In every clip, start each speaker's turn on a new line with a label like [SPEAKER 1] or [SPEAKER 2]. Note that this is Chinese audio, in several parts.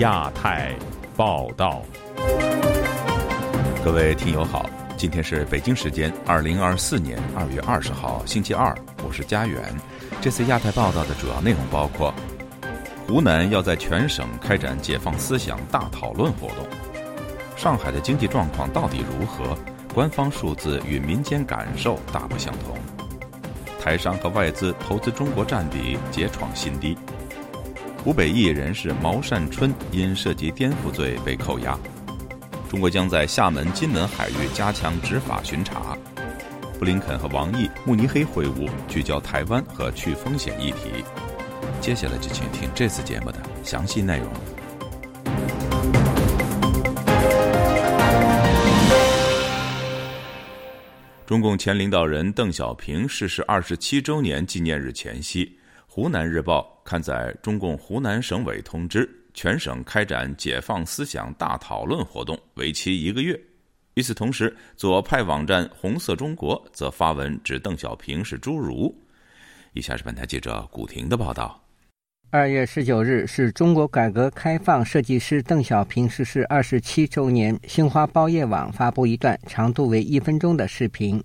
[SPEAKER 1] 亚太报道，各位听友好，今天是北京时间二零二四年二月二十号星期二，我是家园。这次亚太报道的主要内容包括：湖南要在全省开展解放思想大讨论活动；上海的经济状况到底如何？官方数字与民间感受大不相同；台商和外资投资中国占比皆创新低。湖北艺人士毛善春因涉及颠覆罪被扣押。中国将在厦门、金门海域加强执法巡查。布林肯和王毅慕尼黑会晤，聚焦台湾和去风险议题。接下来就请听这次节目的详细内容。中共前领导人邓小平逝世二十七周年纪念日前夕。湖南日报刊载中共湖南省委通知，全省开展解放思想大讨论活动，为期一个月。与此同时，左派网站“红色中国”则发文指邓小平是侏儒。以下是本台记者古婷的报道：
[SPEAKER 2] 二月十九日是中国改革开放设计师邓小平逝世二十七周年。新华报业网发布一段长度为一分钟的视频。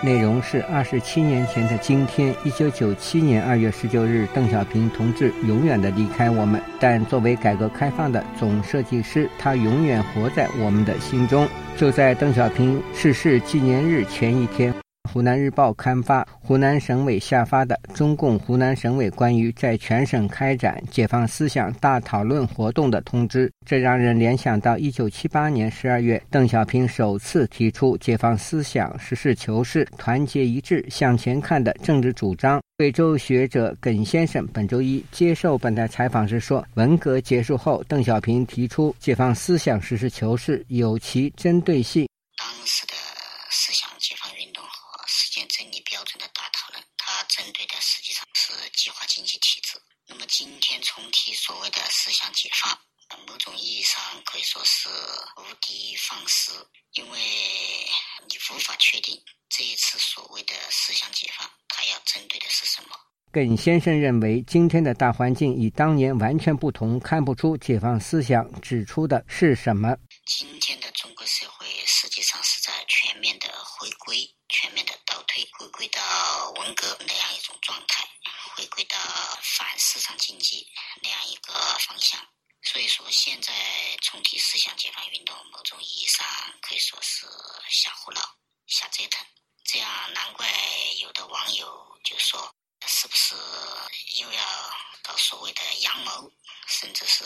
[SPEAKER 2] 内容是二十七年前的今天，一九九七年二月十九日，邓小平同志永远的离开我们。但作为改革开放的总设计师，他永远活在我们的心中。就在邓小平逝世纪念日前一天。湖南日报刊发湖南省委下发的中共湖南省委关于在全省开展解放思想大讨论活动的通知，这让人联想到一九七八年十二月邓小平首次提出解放思想、实事求是、团结一致向前看的政治主张。贵州学者耿先生本周一接受本台采访时说：“文革结束后，邓小平提出解放思想、实事求是有其针对性。”
[SPEAKER 3] 当时的思想解放运动。实践真理标准的大讨论，它针对的实际上是计划经济体制。那么今天重提所谓的思想解放，某种意义上可以说是无的放矢，因为你无法确定这一次所谓的思想解放，它要针对的是什么。
[SPEAKER 2] 耿先生认为，今天的大环境与当年完全不同，看不出解放思想指出的是什么。
[SPEAKER 3] 今天的中国社会实际上是在全面的回归。全面的倒退，回归到文革那样一种状态，回归到反市场经济。现在重提思想解放运动，某种意义上可以说是瞎胡闹、瞎折腾。这样，难怪有的网友就说，是不是又要搞所谓的阳谋，甚至是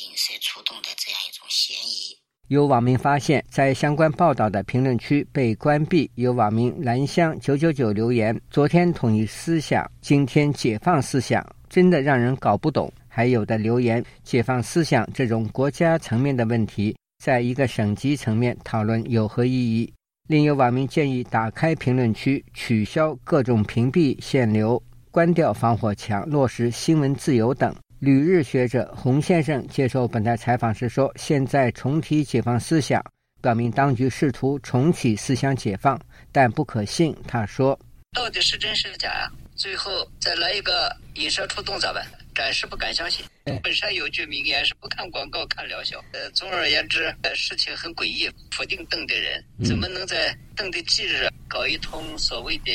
[SPEAKER 3] 引蛇出洞的这样一种嫌疑。
[SPEAKER 2] 有网民发现，在相关报道的评论区被关闭。有网民兰香九九九留言：“昨天统一思想，今天解放思想，真的让人搞不懂。”还有的留言：“解放思想这种国家层面的问题，在一个省级层面讨论有何意义？”另有网民建议打开评论区，取消各种屏蔽、限流，关掉防火墙，落实新闻自由等。旅日学者洪先生接受本台采访时说：“现在重提解放思想，表明当局试图重启思想解放，但不可信。”他说：“
[SPEAKER 4] 到底是真是假？最后再来一个引蛇出洞咋办？暂时不敢相信。本山有句名言是‘不看广告看疗效’。呃，总而言之，呃，事情很诡异。否定邓的人怎么能在邓的忌日搞一通所谓的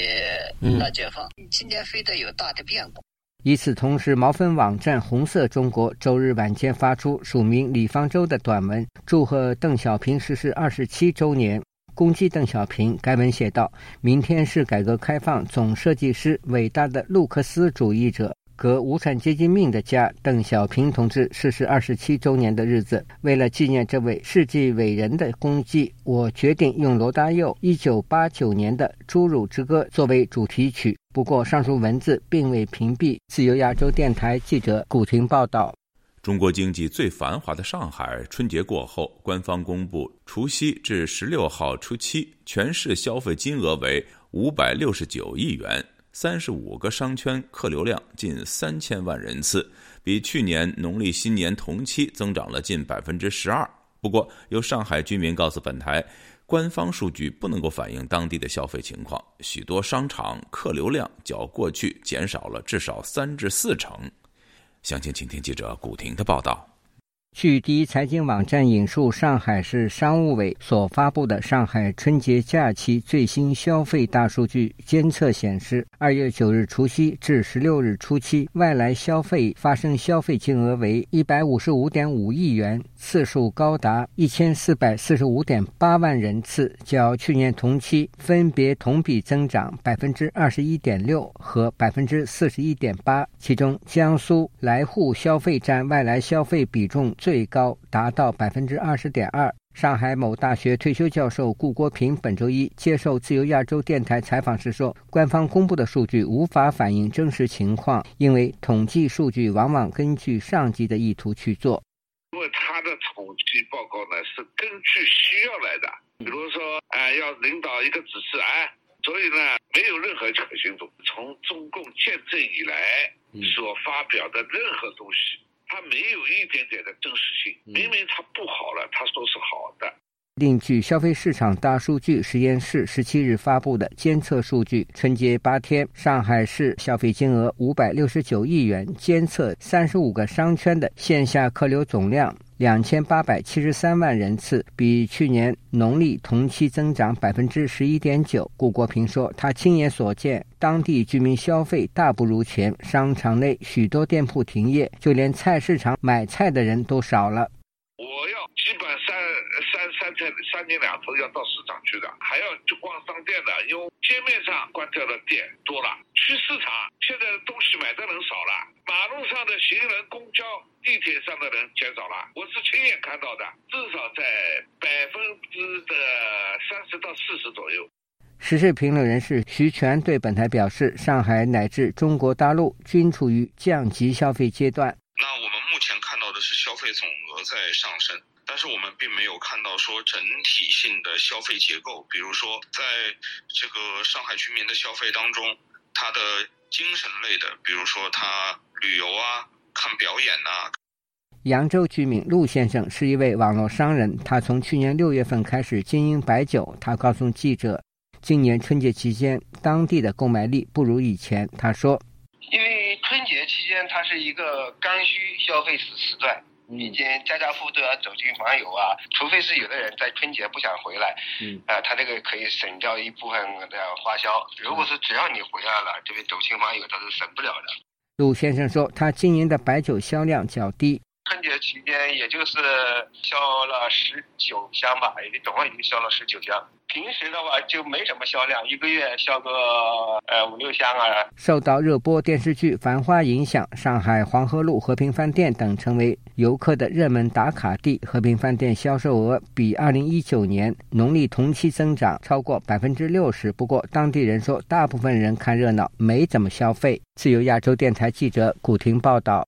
[SPEAKER 4] 大解放？今天非得有大的变故。”
[SPEAKER 2] 与此同时，毛分网站“红色中国”周日晚间发出署名李方舟的短文，祝贺邓小平逝世二十七周年，攻击邓小平。该文写道：“明天是改革开放总设计师、伟大的路克斯主义者。”革无产阶级命的家邓小平同志逝世二十七周年的日子，为了纪念这位世纪伟人的功绩，我决定用罗大佑一九八九年的《侏儒之歌》作为主题曲。不过，上述文字并未屏蔽。自由亚洲电台记者古婷报道：
[SPEAKER 1] 中国经济最繁华的上海，春节过后，官方公布除夕至十六号初七全市消费金额为五百六十九亿元。三十五个商圈客流量近三千万人次，比去年农历新年同期增长了近百分之十二。不过，有上海居民告诉本台，官方数据不能够反映当地的消费情况，许多商场客流量较过去减少了至少三至四成。详情，请听记者古婷的报道。
[SPEAKER 2] 据第一财经网站引述上海市商务委所发布的上海春节假期最新消费大数据监测显示，二月九日除夕至十六日初期，外来消费发生消费金额为一百五十五点五亿元，次数高达一千四百四十五点八万人次，较去年同期分别同比增长百分之二十一点六和百分之四十一点八。其中，江苏来沪消费占外来消费比重。最高达到百分之二十点二。上海某大学退休教授顾国平本周一接受自由亚洲电台采访时说：“官方公布的数据无法反映真实情况，因为统计数据往往根据上级的意图去做。
[SPEAKER 5] 因为他的统计报告呢是根据需要来的，比如说，哎，要领导一个指示，哎，所以呢没有任何可信度。从中共建政以来所发表的任何东西。”它没有一点点的真实性，明明它不好了，他说是好的。
[SPEAKER 2] 另据消费市场大数据实验室十七日发布的监测数据，春节八天，上海市消费金额五百六十九亿元，监测三十五个商圈的线下客流总量。两千八百七十三万人次，比去年农历同期增长百分之十一点九。顾国平说，他亲眼所见，当地居民消费大不如前，商场内许多店铺停业，就连菜市场买菜的人都少了。
[SPEAKER 5] 我要基本三三三天三天两头要到市场去的，还要去逛商店的，因为街面上关掉的店多了。去市场现在东西买的人少了，马路上的行人、公交。地铁上的人减少了，我是亲眼看到的，至少在百分之的三十到四十左右。
[SPEAKER 2] 时事评论人士徐全对本台表示，上海乃至中国大陆均处于降级消费阶段。
[SPEAKER 6] 那我们目前看到的是消费总额在上升，但是我们并没有看到说整体性的消费结构，比如说在这个上海居民的消费当中，他的精神类的，比如说他旅游啊。看表演呐。
[SPEAKER 2] 扬州居民陆先生是一位网络商人，他从去年六月份开始经营白酒。他告诉记者，今年春节期间当地的购买力不如以前。他说：“
[SPEAKER 7] 因为春节期间它是一个刚需消费时时段，已经家家户户都要走亲访友啊，除非是有的人在春节不想回来，嗯，啊，他这个可以省掉一部分的花销。如果是只要你回来了，这边走亲访友他是省不了的。”
[SPEAKER 2] 陆先生说，他经营的白酒销量较低。
[SPEAKER 7] 春节期间，也就是销了十九箱吧，也总共已经销了十九箱。平时的话就没什么销量，一个月销个呃五六箱啊。
[SPEAKER 2] 受到热播电视剧《繁花》影响，上海黄河路和平饭店等成为游客的热门打卡地。和平饭店销售额比二零一九年农历同期增长超过百分之六十。不过，当地人说，大部分人看热闹，没怎么消费。自由亚洲电台记者古婷报道。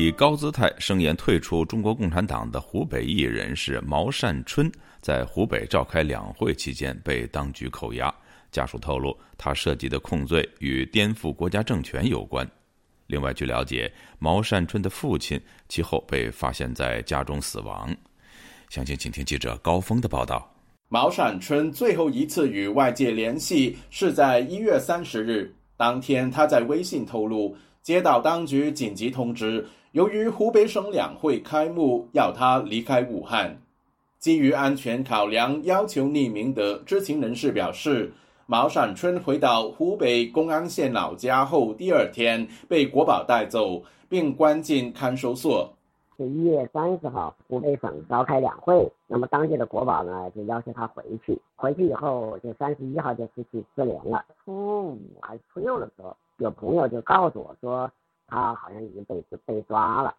[SPEAKER 1] 以高姿态声言退出中国共产党的湖北艺人士毛善春，在湖北召开两会期间被当局扣押。家属透露，他涉及的控罪与颠覆国家政权有关。另外，据了解，毛善春的父亲其后被发现在家中死亡。详情，请听记者高峰的报道。
[SPEAKER 8] 毛善春最后一次与外界联系是在一月三十日，当天他在微信透露接到当局紧急通知。由于湖北省两会开幕，要他离开武汉，基于安全考量，要求匿名的知情人士表示，毛善春回到湖北公安县老家后，第二天被国保带走，并关进看守所。
[SPEAKER 9] 是一月三十号，湖北省召开两会，那么当地的国保呢就要求他回去，回去以后就三十一号就失去失联了。初五还是初六的时候，有朋友就告诉我说。他好像已经被被抓了。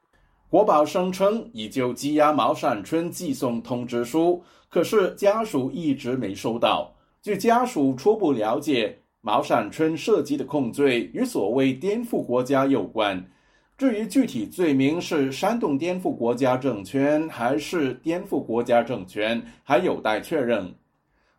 [SPEAKER 8] 国宝声称已就羁押毛善春寄送通知书，可是家属一直没收到。据家属初步了解，毛善春涉及的控罪与所谓颠覆国家有关。至于具体罪名是煽动颠覆国家政权还是颠覆国家政权，还有待确认。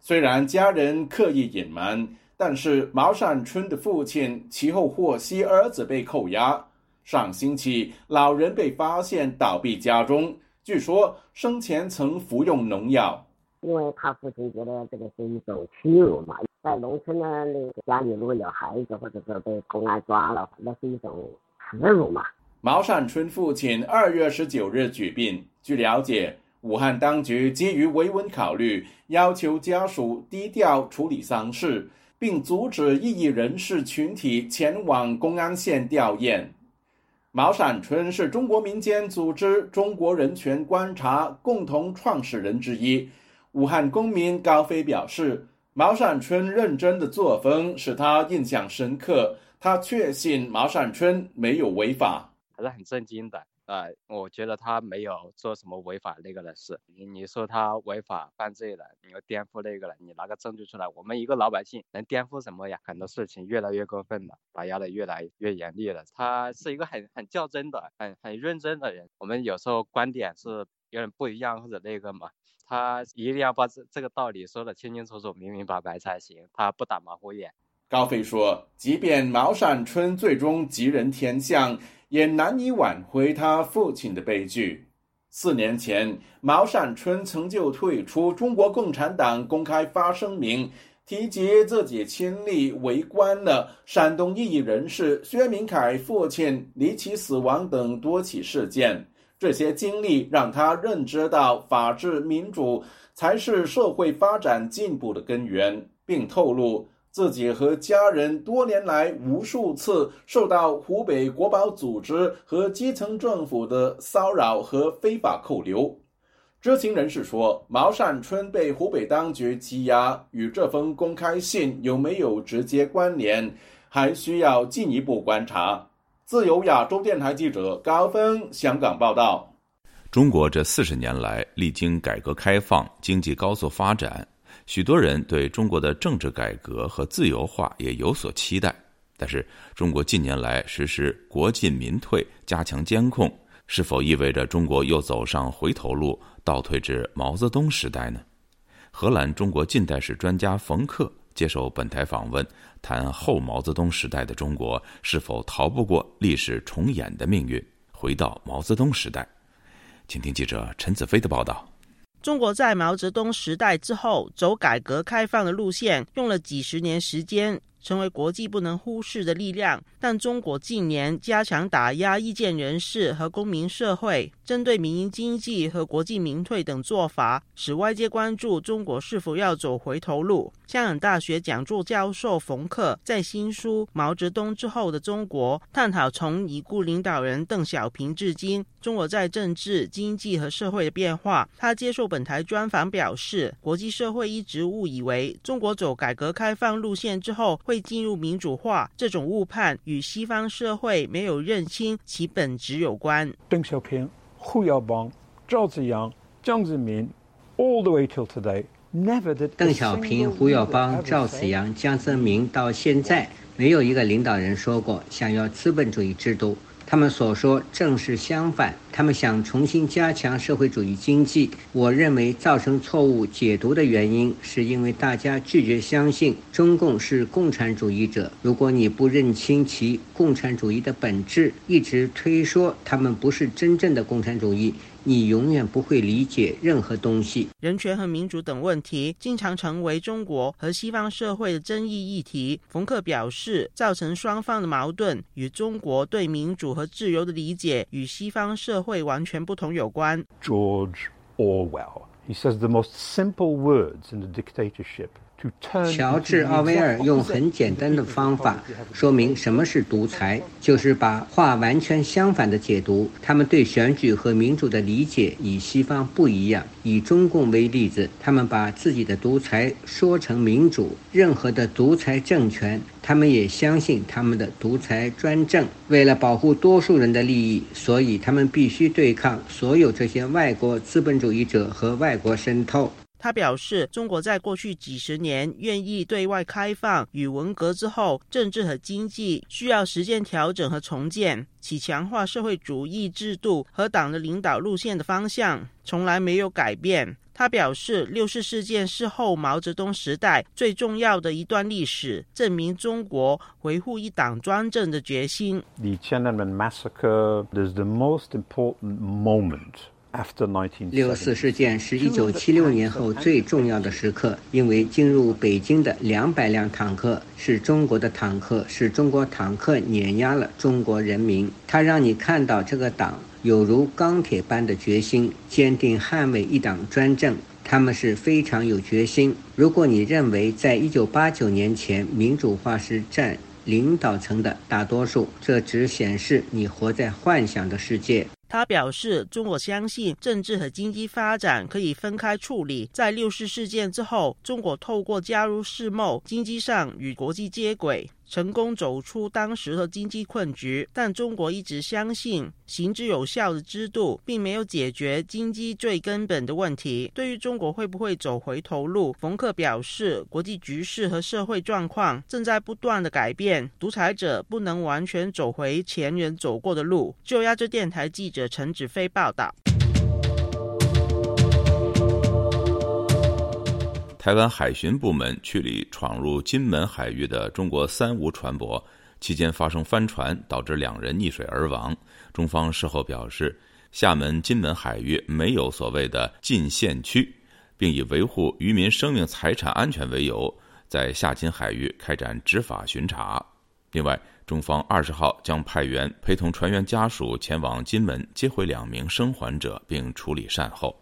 [SPEAKER 8] 虽然家人刻意隐瞒。但是毛善春的父亲其后获悉儿子被扣押。上星期，老人被发现倒闭家中，据说生前曾服用农药。
[SPEAKER 9] 因为他父亲觉得这个是一种屈辱嘛。在农村呢，那个家里如果有孩子，或者是被公安抓了，那是一种耻辱嘛。
[SPEAKER 8] 毛善春父亲二月十九日举病。据了解，武汉当局基于维稳考虑，要求家属低调处理丧事，并阻止异议人士群体前往公安县吊唁。毛善春是中国民间组织“中国人权观察”共同创始人之一。武汉公民高飞表示。毛善春认真的作风使他印象深刻，他确信毛善春没有违法，
[SPEAKER 10] 还是很震惊的。啊，我觉得他没有做什么违法那个的事。你你说他违法犯罪了，你要颠覆那个了，你拿个证据出来，我们一个老百姓能颠覆什么呀？很多事情越来越过分了，打压的越来越严厉了。他是一个很很较真的、很很认真的人。我们有时候观点是有点不一样或者那个嘛。他一定要把这这个道理说得清清楚楚、明明白白才行，他不打马虎眼。
[SPEAKER 8] 高飞说：“即便毛善春最终吉人天相，也难以挽回他父亲的悲剧。四年前，毛善春曾就退出中国共产党公开发声明，提及自己亲历围观了山东异议人士薛明凯父亲离奇死亡等多起事件。”这些经历让他认知到，法治民主才是社会发展进步的根源，并透露自己和家人多年来无数次受到湖北国保组织和基层政府的骚扰和非法扣留。知情人士说，毛善春被湖北当局羁押，与这封公开信有没有直接关联，还需要进一步观察。自由亚洲电台记者高峰香港报道：
[SPEAKER 1] 中国这四十年来历经改革开放，经济高速发展，许多人对中国的政治改革和自由化也有所期待。但是，中国近年来实施国进民退，加强监控，是否意味着中国又走上回头路，倒退至毛泽东时代呢？荷兰中国近代史专家冯克。接受本台访问，谈后毛泽东时代的中国是否逃不过历史重演的命运，回到毛泽东时代。请听记者陈子飞的报道。
[SPEAKER 11] 中国在毛泽东时代之后走改革开放的路线，用了几十年时间。成为国际不能忽视的力量，但中国近年加强打压意见人士和公民社会，针对民营经济和国际民退等做法，使外界关注中国是否要走回头路。香港大学讲座教授冯克在新书《毛泽东之后的中国》探讨从已故领导人邓小平至今，中国在政治、经济和社会的变化。他接受本台专访表示，国际社会一直误以为中国走改革开放路线之后。会进入民主化，这种误判与西方社会没有认清其本质有关。
[SPEAKER 12] 邓小平、胡耀邦、赵紫阳、江泽民，all the way till today。
[SPEAKER 2] 邓小平、胡耀邦、赵紫阳、江泽民到现在没有一个领导人说过想要资本主义制度。他们所说正是相反，他们想重新加强社会主义经济。我认为造成错误解读的原因，是因为大家拒绝相信中共是共产主义者。如果你不认清其共产主义的本质，一直推说他们不是真正的共产主义。你永远不会理解任何东西。
[SPEAKER 11] 人权和民主等问题经常成为中国和西方社会的争议议题。冯克表示，造成双方的矛盾与中国对民主和自由的理解与西方社 会完全不同有关。
[SPEAKER 12] George Orwell, he says the most simple words in a dictatorship.
[SPEAKER 2] 乔治·奥威尔用很简单的方法 说明什么是独裁，就是把话完全相反的解读。他们对选举和民主的理解与西方不一样。以中共为例子，他们把自己的独裁说成民主。任何的独裁政权，他们也相信他们的独裁专政。为了保护多数人的利益，所以他们必须对抗所有这些外国资本主义者和外国渗透。
[SPEAKER 11] 他表示，中国在过去几十年愿意对外开放，与文革之后政治和经济需要实践调整和重建，其强化社会主义制度和党的领导路线的方向从来没有改变。他表示，六四事件是后毛泽东时代最重要的一段历史，证明中国维护一党专政的决心。
[SPEAKER 12] The Tiananmen massacre is the most important moment.
[SPEAKER 2] 六四事件是一九七六年后最重要的时刻，因为进入北京的两百辆坦克是中国的坦克，是中国坦克碾压了中国人民。它让你看到这个党有如钢铁般的决心，坚定捍卫一党专政。他们是非常有决心。如果你认为在一九八九年前民主化是占领导层的大多数，这只显示你活在幻想的世界。
[SPEAKER 11] 他表示，中国相信政治和经济发展可以分开处理。在六四事件之后，中国透过加入世贸，经济上与国际接轨。成功走出当时的经济困局，但中国一直相信行之有效的制度并没有解决经济最根本的问题。对于中国会不会走回头路，冯克表示，国际局势和社会状况正在不断的改变，独裁者不能完全走回前人走过的路。就亚洲电台记者陈子飞报道。
[SPEAKER 1] 台湾海巡部门驱离闯入金门海域的中国三无船舶，期间发生翻船，导致两人溺水而亡。中方事后表示，厦门、金门海域没有所谓的禁限区，并以维护渔民生命财产安全为由，在厦金海域开展执法巡查。另外，中方二十号将派员陪同船员家属前往金门接回两名生还者，并处理善后。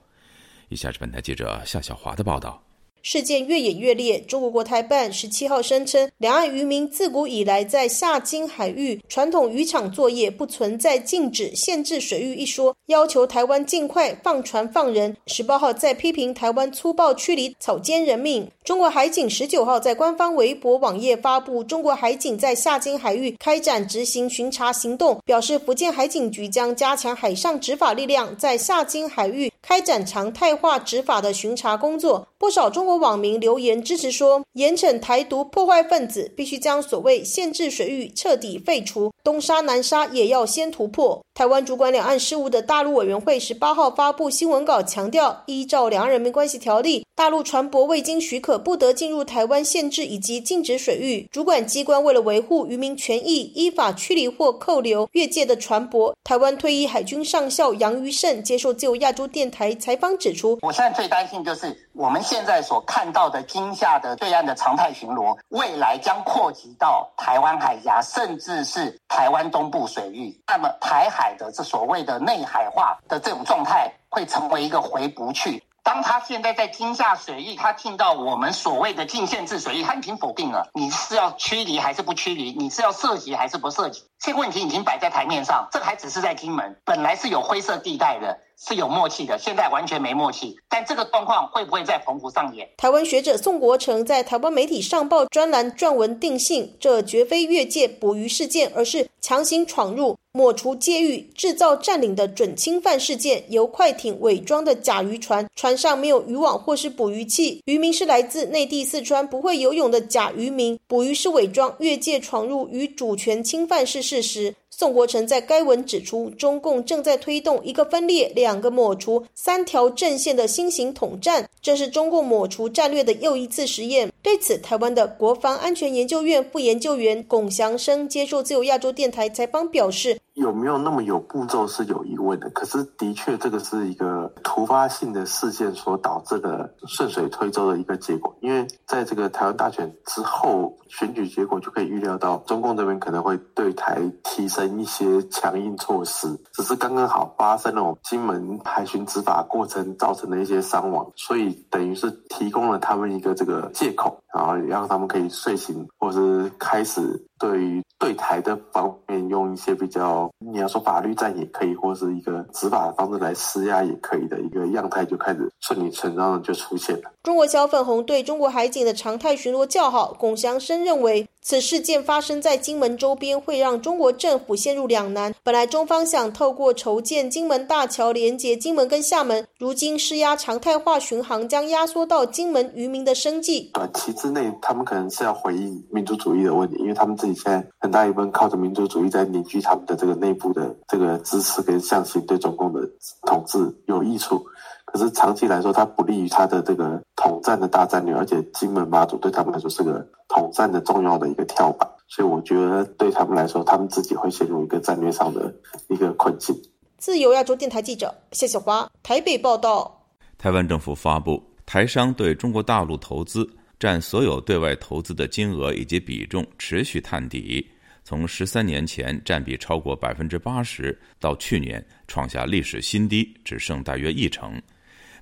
[SPEAKER 1] 以下是本台记者夏小华的报道。
[SPEAKER 13] 事件越演越烈。中国国台办十七号声称，两岸渔民自古以来在下金海域传统渔场作业，不存在禁止、限制水域一说，要求台湾尽快放船放人。十八号在批评台湾粗暴驱离草菅人命。中国海警十九号在官方微博网页发布，中国海警在下金海域开展执行巡查行动，表示福建海警局将加强海上执法力量，在下金海域开展常态化执法的巡查工作。不少中国网民留言支持说，严惩台独破坏分子，必须将所谓限制水域彻底废除，东沙南沙也要先突破。台湾主管两岸事务的大陆委员会十八号发布新闻稿，强调依照《两岸人民关系条例》，大陆船舶未经许可不得进入台湾限制以及禁止水域。主管机关为了维护渔民权益，依法驱离或扣留越界的船舶。台湾退役海军上校杨于胜接受自由亚洲电台采访指出：“
[SPEAKER 14] 我现在最担心就是我们。”现在所看到的金厦的对岸的常态巡逻，未来将扩及到台湾海峡，甚至是台湾东部水域。那么台海的这所谓的内海化的这种状态，会成为一个回不去。当他现在在金厦水域，他听到我们所谓的禁限制水域，他已经否定了。你是要驱离还是不驱离？你是要涉及还是不涉及？这个问题已经摆在台面上，这还只是在金门，本来是有灰色地带的。是有默契的，现在完全没默契。但这个状况会不会在澎湖上演？
[SPEAKER 13] 台湾学者宋国成在台湾媒体上报专栏撰文定性，这绝非越界捕鱼事件，而是强行闯入、抹除界域、制造占领的准侵犯事件。由快艇伪装的假渔船，船上没有渔网或是捕鱼器，渔民是来自内地四川不会游泳的假渔民，捕鱼是伪装，越界闯入与主权侵犯是事实。宋国成在该文指出，中共正在推动一个分裂、两个抹除、三条阵线的新型统战，这是中共抹除战略的又一次实验。对此，台湾的国防安全研究院副研究员龚祥生接受自由亚洲电台采访表示。
[SPEAKER 15] 有没有那么有步骤是有疑问的，可是的确这个是一个突发性的事件所导致的顺水推舟的一个结果。因为在这个台湾大选之后，选举结果就可以预料到中共这边可能会对台提升一些强硬措施，只是刚刚好发生了金门海巡执法过程造成的一些伤亡，所以等于是提供了他们一个这个借口，然后让他们可以睡醒，或是开始对于对台的方面用一些比较。你要说法律战也可以，或是一个执法的方式来施压也可以的一个样态，就开始顺理成章的就出现了。
[SPEAKER 13] 中国小粉红对中国海警的常态巡逻叫好，龚祥生认为。此事件发生在金门周边，会让中国政府陷入两难。本来中方想透过筹建金门大桥连接金门跟厦门，如今施压常态化巡航，将压缩到金门渔民的生计。
[SPEAKER 15] 短期之内，他们可能是要回应民族主义的问题，因为他们自己现在很大一部分靠着民族主义在凝聚他们的这个内部的这个支持跟向心，对中共的统治有益处。可是长期来说，它不利于它的这个统战的大战略，而且金门马祖对他们来说是个统战的重要的一个跳板，所以我觉得对他们来说，他们自己会陷入一个战略上的一个困境。
[SPEAKER 13] 自由亚洲电台记者谢小华台北报道。
[SPEAKER 1] 台湾政府发布，台商对中国大陆投资占所有对外投资的金额以及比重持续探底，从十三年前占比超过百分之八十，到去年创下历史新低，只剩大约一成。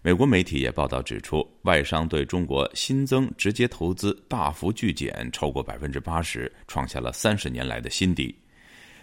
[SPEAKER 1] 美国媒体也报道指出，外商对中国新增直接投资大幅巨减，超过百分之八十，创下了三十年来的新低。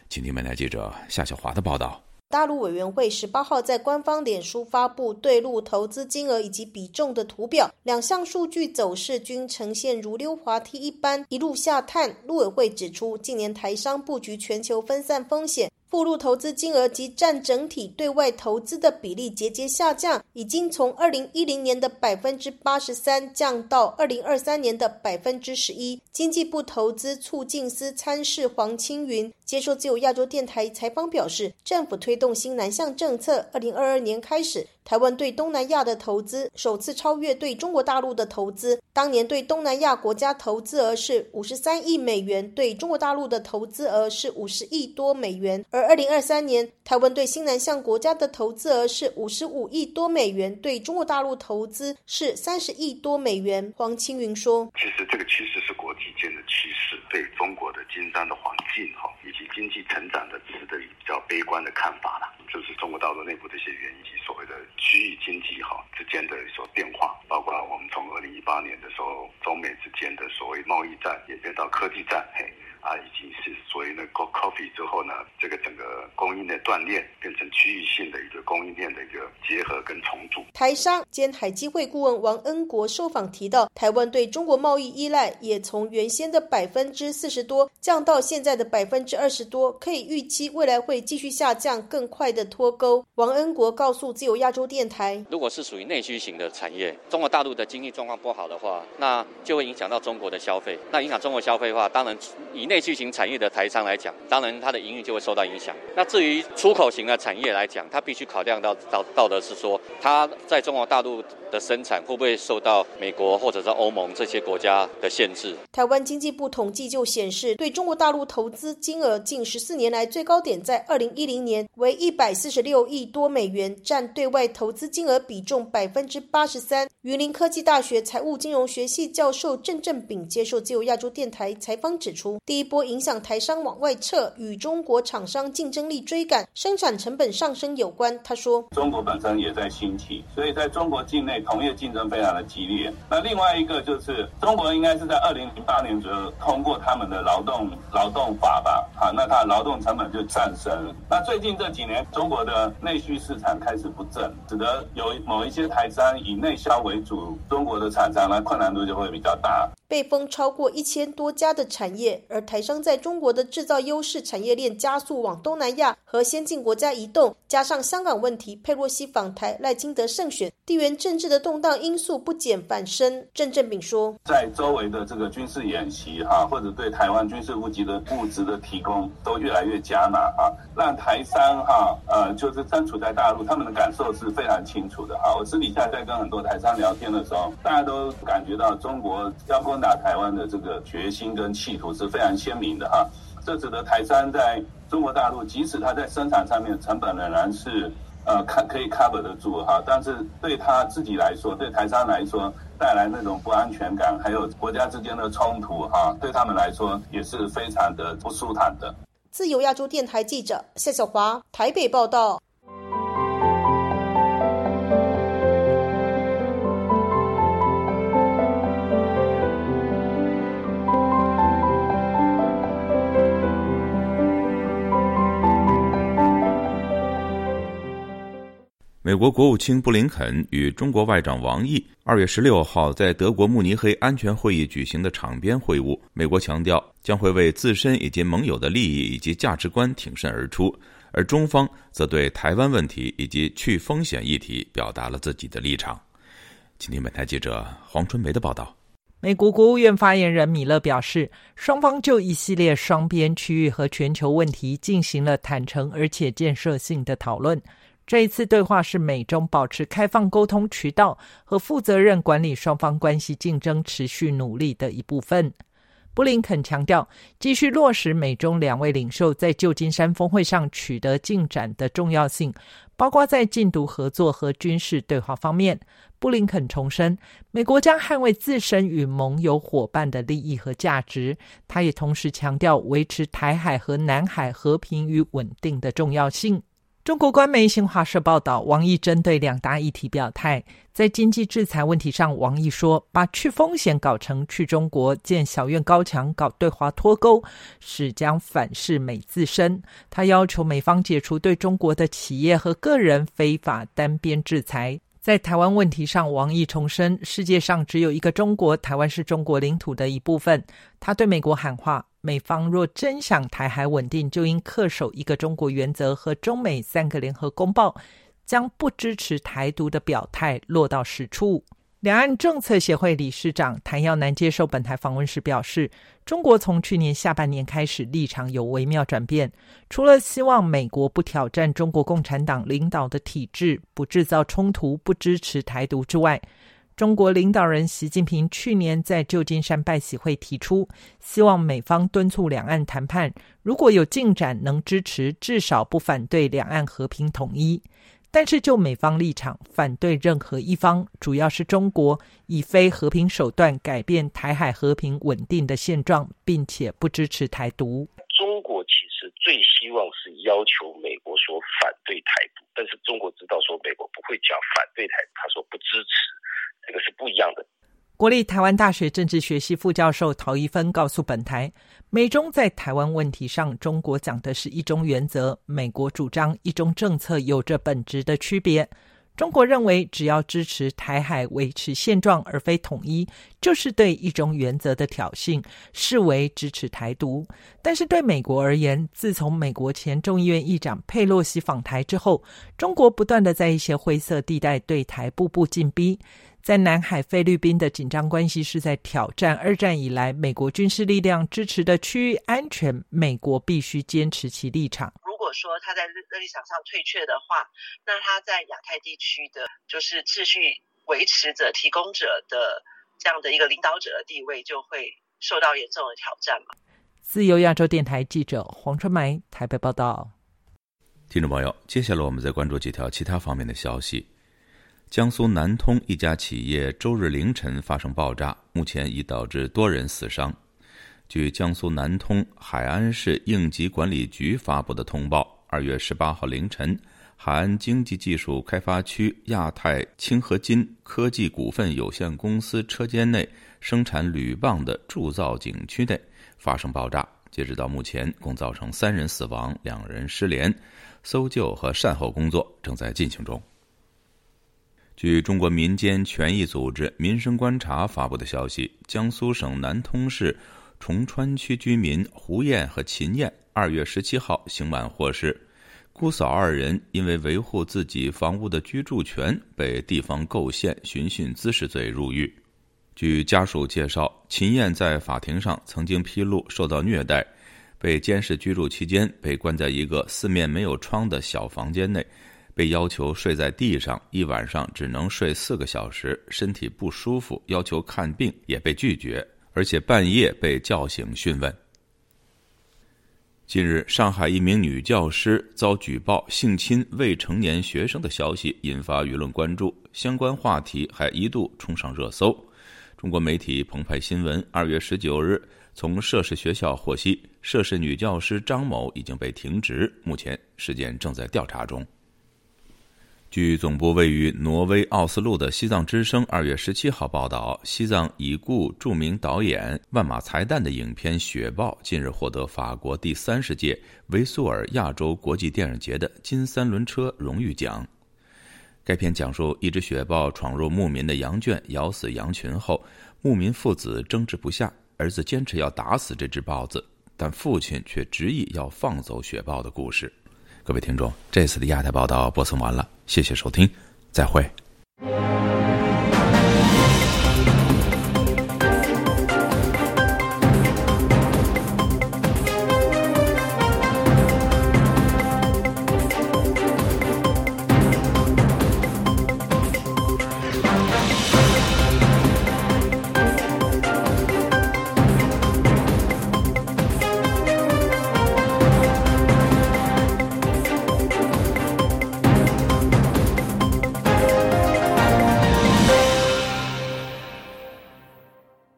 [SPEAKER 1] 请听本台记者夏小华的报道。
[SPEAKER 13] 大陆委员会十八号在官方脸书发布对陆投资金额以及比重的图表，两项数据走势均呈现如溜滑梯一般一路下探。陆委会指出，近年台商布局全球分散风险。附录投资金额及占整体对外投资的比例节节下降，已经从二零一零年的百分之八十三降到二零二三年的百分之十一。经济部投资促进司参事黄青云接受自由亚洲电台采访表示，政府推动新南向政策，二零二二年开始。台湾对东南亚的投资首次超越对中国大陆的投资。当年对东南亚国家投资额是五十三亿美元，对中国大陆的投资额是五十亿多美元。而二零二三年，台湾对新南向国家的投资额是五十五亿多美元，对中国大陆投资是三十亿多美元。黄青云说：“
[SPEAKER 16] 其实这个趋势是国际间的趋势，对中国的经商的环境哈，及经济成长的持的比较悲观的看法了。”就是中国大陆内部的一些原因，以及所谓的区域经济哈之间的所变化，包括我们从二零一八年的时候，中美之间的所谓贸易战演变到科技战，嘿。啊，已经是所谓的 coffee 之后呢，这个整个供应链断裂变成区域性的一个供应链的一个结合跟重组。
[SPEAKER 13] 台商兼海基会顾问王恩国受访提到，台湾对中国贸易依赖也从原先的百分之四十多降到现在的百分之二十多，可以预期未来会继续下降，更快的脱钩。王恩国告诉自由亚洲电台，
[SPEAKER 17] 如果是属于内需型的产业，中国大陆的经济状况不好的话，那就会影响到中国的消费。那影响中国消费的话，当然以内内需型产业的台商来讲，当然它的营运就会受到影响。那至于出口型的产业来讲，它必须考量到到到的是说，它在中国大陆的生产会不会受到美国或者是欧盟这些国家的限制？
[SPEAKER 13] 台湾经济部统计就显示，对中国大陆投资金额近十四年来最高点在二零一零年为一百四十六亿多美元，占对外投资金额比重百分之八十三。榆林科技大学财务金融学系教授郑正炳接受自由亚洲电台采访指出，第一波影响台商往外撤，与中国厂商竞争力追赶、生产成本上升有关。他说：“
[SPEAKER 18] 中国本身也在兴起，所以在中国境内同业竞争非常的激烈。那另外一个就是中国应该是在二零零八年左右通过他们的劳动劳动法吧？好，那它劳动成本就上升。那最近这几年，中国的内需市场开始不振，使得有某一些台商以内销为主，中国的厂商呢困难度就会比较大。”
[SPEAKER 13] 被封超过一千多家的产业，而台商在中国的制造优势产业链加速往东南亚和先进国家移动，加上香港问题，佩洛西访台、赖清德胜选，地缘政治的动荡因素不减反升。郑正炳说，
[SPEAKER 18] 在周围的这个军事演习哈，或者对台湾军事物资的物资的提供都越来越加码啊，让台商哈呃就是身处在大陆，他们的感受是非常清楚的哈。我私底下在跟很多台商聊天的时候，大家都感觉到中国要攻打台湾的这个决心跟企图是非常鲜明的哈，这使得台商在中国大陆，即使它在生产上面成本仍然是呃看可以 cover 得住哈，但是对他自己来说，对台商来说带来那种不安全感，还有国家之间的冲突哈，对他们来说也是非常的不舒坦的。
[SPEAKER 13] 自由亚洲电台记者夏小华台北报道。
[SPEAKER 1] 美国国务卿布林肯与中国外长王毅二月十六号在德国慕尼黑安全会议举行的场边会晤。美国强调将会为自身以及盟友的利益以及价值观挺身而出，而中方则对台湾问题以及去风险议题表达了自己的立场。今天，本台记者黄春梅的报道。
[SPEAKER 19] 美国国务院发言人米勒表示，双方就一系列双边、区域和全球问题进行了坦诚而且建设性的讨论。这一次对话是美中保持开放沟通渠道和负责任管理双方关系竞争持续努力的一部分。布林肯强调，继续落实美中两位领袖在旧金山峰会上取得进展的重要性，包括在禁毒合作和军事对话方面。布林肯重申，美国将捍卫自身与盟友伙伴的利益和价值。他也同时强调维持台海和南海和平与稳定的重要性。中国官媒新华社报道，王毅针对两大议题表态。在经济制裁问题上，王毅说：“把去风险搞成去中国，建小院高墙，搞对华脱钩，是将反噬美自身。”他要求美方解除对中国的企业和个人非法单边制裁。在台湾问题上，王毅重申：“世界上只有一个中国，台湾是中国领土的一部分。”他对美国喊话。美方若真想台海稳定，就应恪守一个中国原则和中美三个联合公报，将不支持台独的表态落到实处。两岸政策协会理事长谭耀南接受本台访问时表示，中国从去年下半年开始立场有微妙转变，除了希望美国不挑战中国共产党领导的体制，不制造冲突，不支持台独之外。中国领导人习近平去年在旧金山拜喜会提出，希望美方敦促两岸谈判，如果有进展，能支持，至少不反对两岸和平统一。但是就美方立场，反对任何一方，主要是中国以非和平手段改变台海和平稳定的现状，并且不支持台独。
[SPEAKER 20] 中国其实最希望是要求美国说反对台独，但是中国知道说美国不会讲反对台独，他说不支持。这个是不一样的。
[SPEAKER 19] 国立台湾大学政治学系副教授陶一芬告诉本台，美中在台湾问题上，中国讲的是一中原则，美国主张一中政策，有着本质的区别。中国认为，只要支持台海维持现状而非统一，就是对一中原则的挑衅，视为支持台独。但是对美国而言，自从美国前众议院议长佩洛西访台之后，中国不断的在一些灰色地带对台步步进逼。在南海，菲律宾的紧张关系是在挑战二战以来美国军事力量支持的区域安全。美国必须坚持其立场。
[SPEAKER 21] 如果说他在立场上退却的话，那他在亚太地区的就是秩序维持者、提供者的这样的一个领导者的地位就会受到严重的挑战嘛？
[SPEAKER 19] 自由亚洲电台记者黄春梅台北报道。
[SPEAKER 1] 听众朋友，接下来我们再关注几条其他方面的消息。江苏南通一家企业周日凌晨发生爆炸，目前已导致多人死伤。据江苏南通海安市应急管理局发布的通报，二月十八号凌晨，海安经济技术开发区亚太氢合金科技股份有限公司车间内生产铝棒的铸造景区内发生爆炸。截止到目前，共造成三人死亡，两人失联，搜救和善后工作正在进行中。据中国民间权益组织“民生观察”发布的消息，江苏省南通市崇川区居民胡艳和秦艳二月十七号刑满获释，姑嫂二人因为维护自己房屋的居住权，被地方构陷寻衅滋事罪入狱。据家属介绍，秦艳在法庭上曾经披露受到虐待，被监视居住期间被关在一个四面没有窗的小房间内。被要求睡在地上，一晚上只能睡四个小时，身体不舒服，要求看病也被拒绝，而且半夜被叫醒讯问。近日，上海一名女教师遭举报性侵未成年学生的消息引发舆论关注，相关话题还一度冲上热搜。中国媒体澎湃新闻二月十九日从涉事学校获悉，涉事女教师张某已经被停职，目前事件正在调查中。据总部位于挪威奥斯陆的西藏之声二月十七号报道，西藏已故著名导演万马才旦的影片《雪豹》近日获得法国第三十届维苏尔亚洲国际电影节的金三轮车荣誉奖。该片讲述一只雪豹闯入牧民的羊圈，咬死羊群后，牧民父子争执不下，儿子坚持要打死这只豹子，但父亲却执意要放走雪豹的故事。各位听众，这次的亚太报道播送完了，谢谢收听，再会。